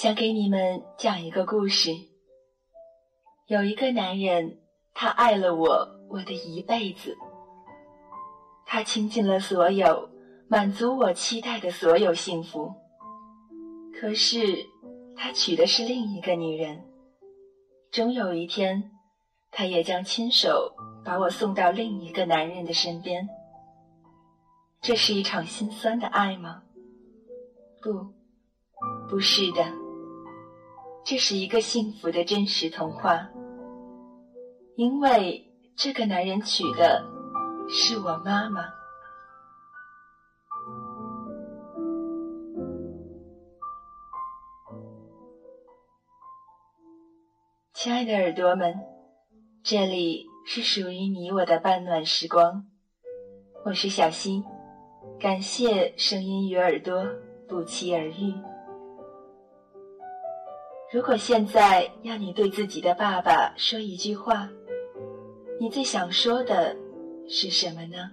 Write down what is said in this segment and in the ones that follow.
想给你们讲一个故事。有一个男人，他爱了我，我的一辈子。他倾尽了所有，满足我期待的所有幸福。可是，他娶的是另一个女人。终有一天，他也将亲手把我送到另一个男人的身边。这是一场心酸的爱吗？不，不是的。这是一个幸福的真实童话，因为这个男人娶的是我妈妈。亲爱的耳朵们，这里是属于你我的半暖时光，我是小溪，感谢声音与耳朵不期而遇。如果现在要你对自己的爸爸说一句话，你最想说的是什么呢？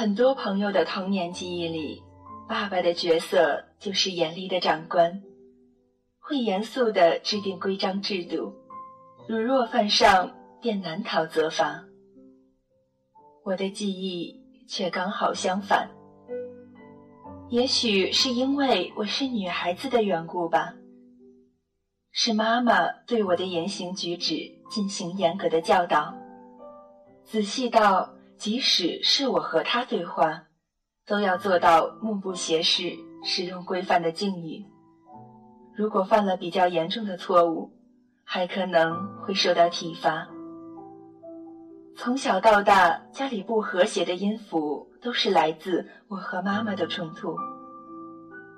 很多朋友的童年记忆里，爸爸的角色就是严厉的长官，会严肃的制定规章制度，如若犯上便难逃责罚。我的记忆却刚好相反，也许是因为我是女孩子的缘故吧，是妈妈对我的言行举止进行严格的教导，仔细到。即使是我和他对话，都要做到目不斜视，使用规范的敬语。如果犯了比较严重的错误，还可能会受到体罚。从小到大，家里不和谐的音符都是来自我和妈妈的冲突。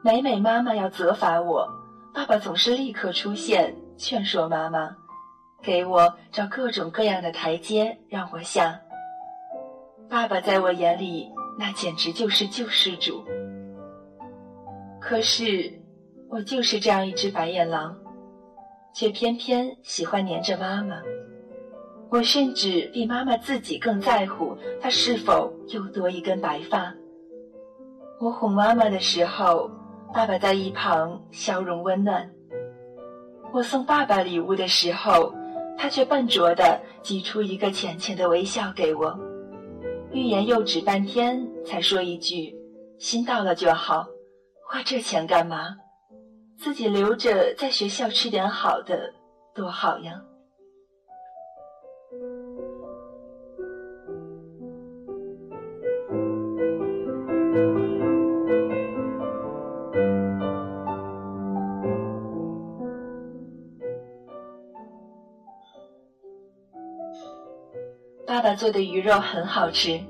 每每妈妈要责罚我，爸爸总是立刻出现劝说妈妈，给我找各种各样的台阶让我下。爸爸在我眼里，那简直就是救世主。可是，我就是这样一只白眼狼，却偏偏喜欢黏着妈妈。我甚至比妈妈自己更在乎她是否又多一根白发。我哄妈妈的时候，爸爸在一旁笑容温暖；我送爸爸礼物的时候，他却笨拙地挤出一个浅浅的微笑给我。欲言又止半天，才说一句：“心到了就好，花这钱干嘛？自己留着在学校吃点好的，多好呀。”爸爸做的鱼肉很好吃。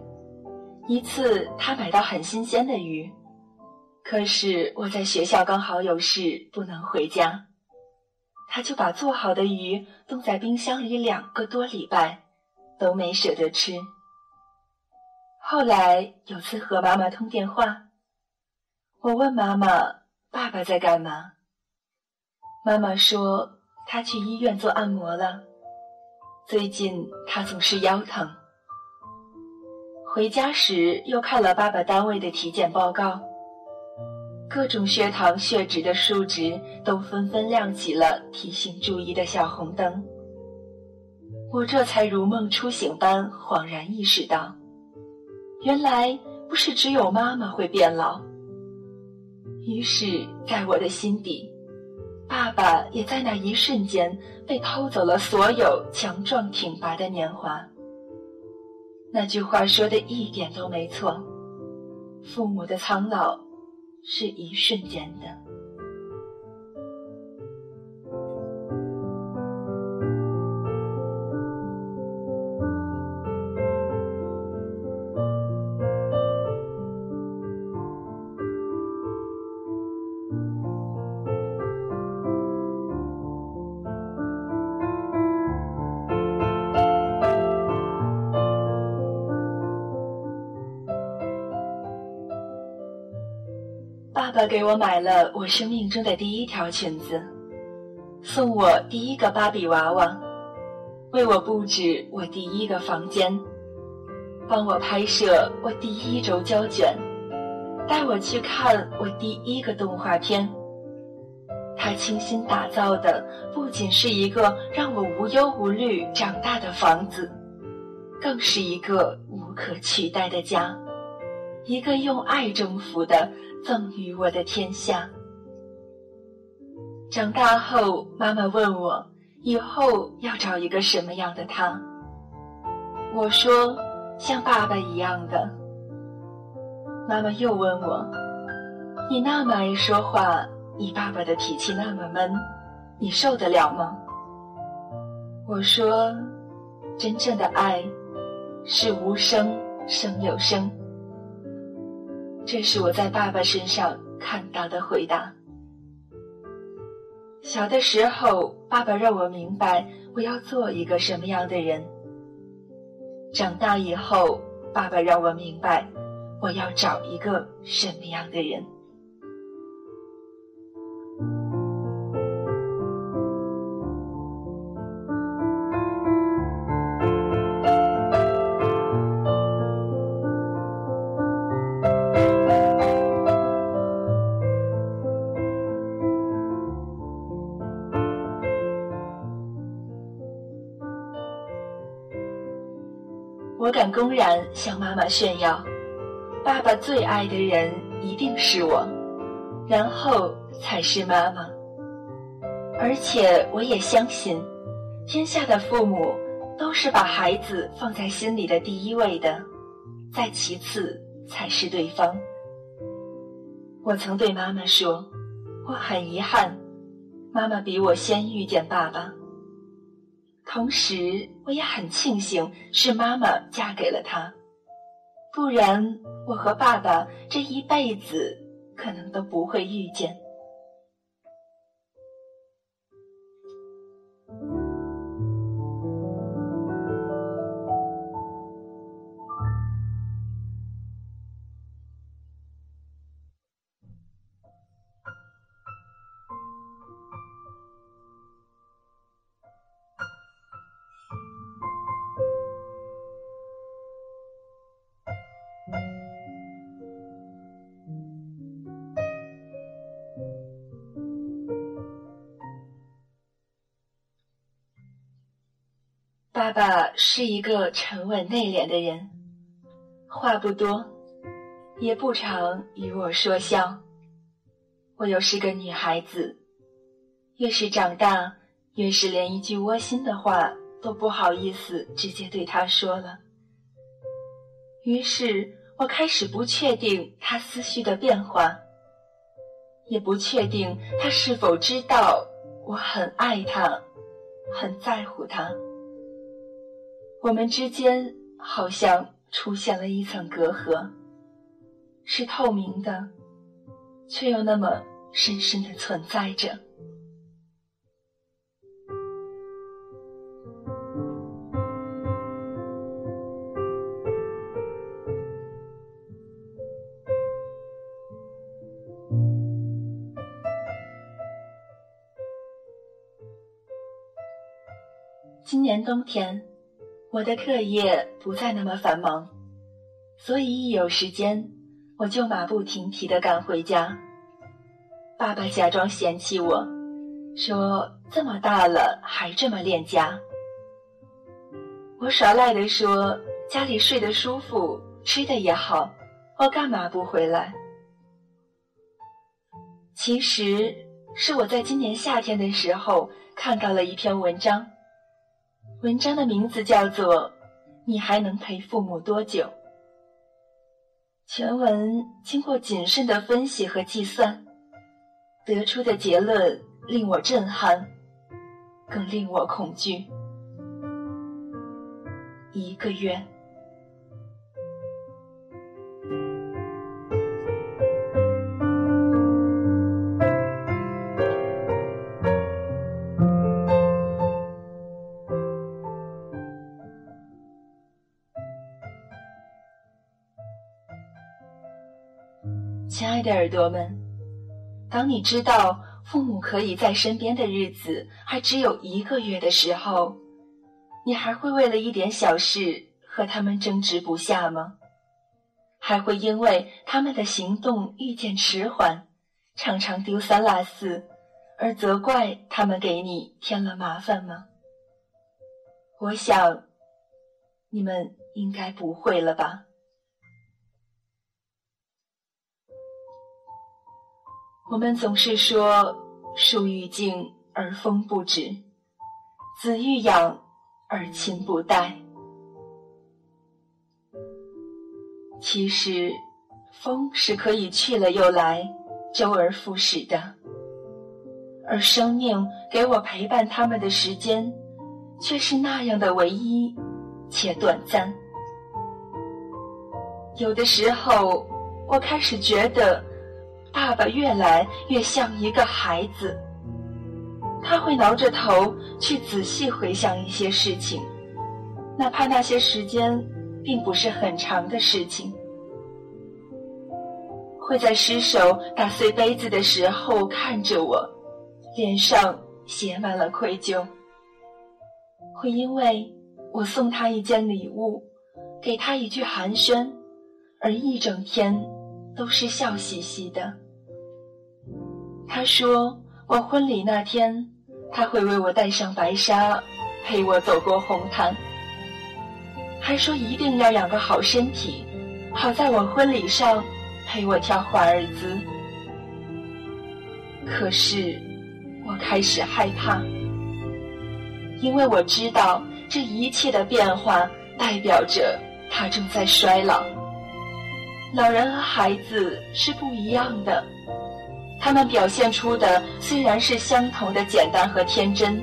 一次，他买到很新鲜的鱼，可是我在学校刚好有事不能回家，他就把做好的鱼冻在冰箱里两个多礼拜，都没舍得吃。后来有次和妈妈通电话，我问妈妈：“爸爸在干嘛？”妈妈说：“他去医院做按摩了。”最近他总是腰疼。回家时又看了爸爸单位的体检报告，各种血糖、血脂的数值都纷纷亮起了提醒注意的小红灯。我这才如梦初醒般恍然意识到，原来不是只有妈妈会变老。于是，在我的心底。爸爸也在那一瞬间被偷走了所有强壮挺拔的年华。那句话说的一点都没错，父母的苍老是一瞬间的。爸爸给我买了我生命中的第一条裙子，送我第一个芭比娃娃，为我布置我第一个房间，帮我拍摄我第一轴胶卷，带我去看我第一个动画片。他倾心打造的不仅是一个让我无忧无虑长大的房子，更是一个无可取代的家，一个用爱征服的。赠予我的天下。长大后，妈妈问我以后要找一个什么样的他。我说像爸爸一样的。妈妈又问我：“你那么爱说话，你爸爸的脾气那么闷，你受得了吗？”我说：“真正的爱是无声胜有声。”这是我在爸爸身上看到的回答。小的时候，爸爸让我明白我要做一个什么样的人；长大以后，爸爸让我明白我要找一个什么样的人。敢公然向妈妈炫耀，爸爸最爱的人一定是我，然后才是妈妈。而且我也相信，天下的父母都是把孩子放在心里的第一位的，再其次才是对方。我曾对妈妈说，我很遗憾，妈妈比我先遇见爸爸。同时，我也很庆幸是妈妈嫁给了他，不然我和爸爸这一辈子可能都不会遇见。爸爸是一个沉稳内敛的人，话不多，也不常与我说笑。我又是个女孩子，越是长大，越是连一句窝心的话都不好意思直接对他说了。于是我开始不确定他思绪的变化，也不确定他是否知道我很爱他，很在乎他。我们之间好像出现了一层隔阂，是透明的，却又那么深深的存在着。今年冬天。我的课业不再那么繁忙，所以一有时间，我就马不停蹄地赶回家。爸爸假装嫌弃我，说：“这么大了还这么恋家。”我耍赖地说：“家里睡得舒服，吃的也好，我干嘛不回来？”其实是我在今年夏天的时候看到了一篇文章。文章的名字叫做《你还能陪父母多久》。全文经过谨慎的分析和计算，得出的结论令我震撼，更令我恐惧。一个月。的耳朵们，当你知道父母可以在身边的日子还只有一个月的时候，你还会为了一点小事和他们争执不下吗？还会因为他们的行动遇见迟缓，常常丢三落四，而责怪他们给你添了麻烦吗？我想，你们应该不会了吧。我们总是说“树欲静而风不止，子欲养而亲不待”。其实，风是可以去了又来，周而复始的，而生命给我陪伴他们的时间，却是那样的唯一且短暂。有的时候，我开始觉得。爸爸越来越像一个孩子，他会挠着头去仔细回想一些事情，哪怕那些时间并不是很长的事情。会在失手打碎杯子的时候看着我，脸上写满了愧疚。会因为我送他一件礼物，给他一句寒暄，而一整天都是笑嘻嘻的。他说：“我婚礼那天，他会为我戴上白纱，陪我走过红毯。还说一定要养个好身体，好在我婚礼上陪我跳华尔兹。可是，我开始害怕，因为我知道这一切的变化代表着他正在衰老。老人和孩子是不一样的。”他们表现出的虽然是相同的简单和天真，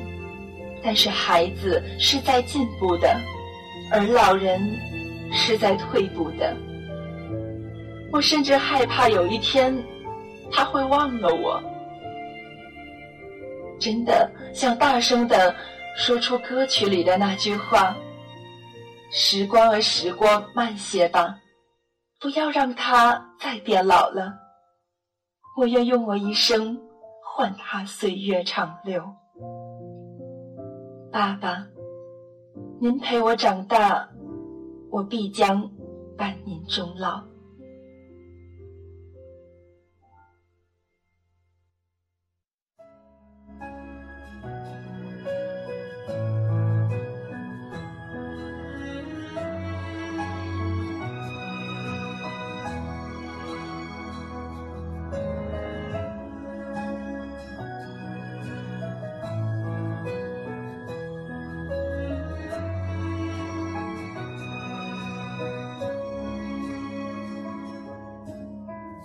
但是孩子是在进步的，而老人是在退步的。我甚至害怕有一天他会忘了我，真的想大声的说出歌曲里的那句话：“时光啊，时光，慢些吧，不要让他再变老了。”我愿用我一生换他岁月长留，爸爸，您陪我长大，我必将伴您终老。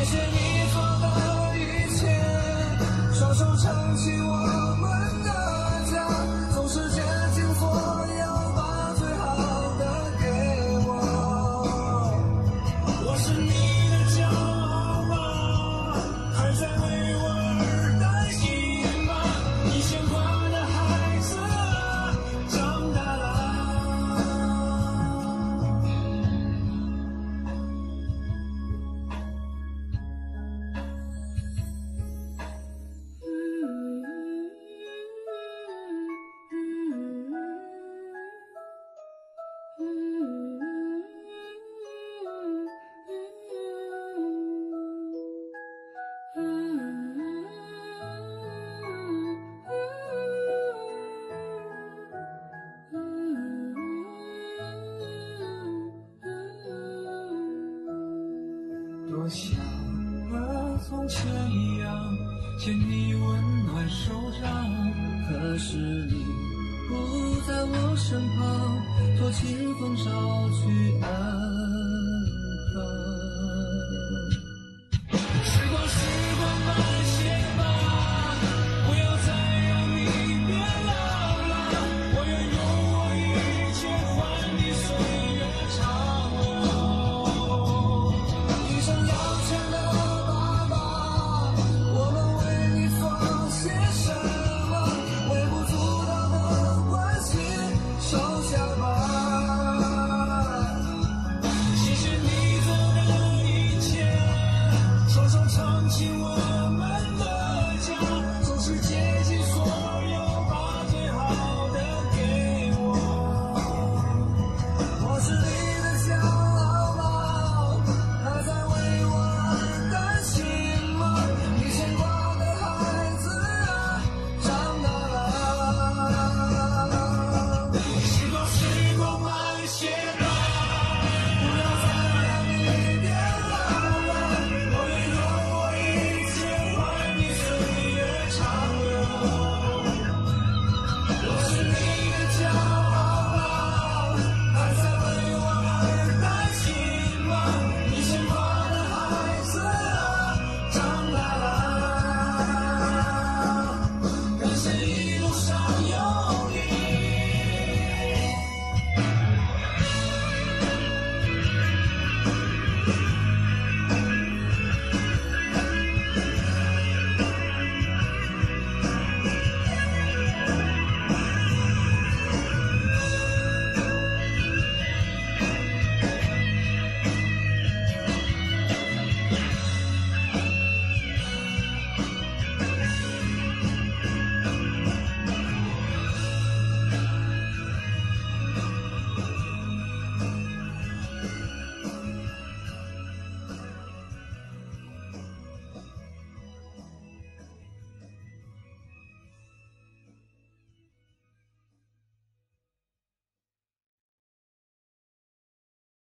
这是你。旁，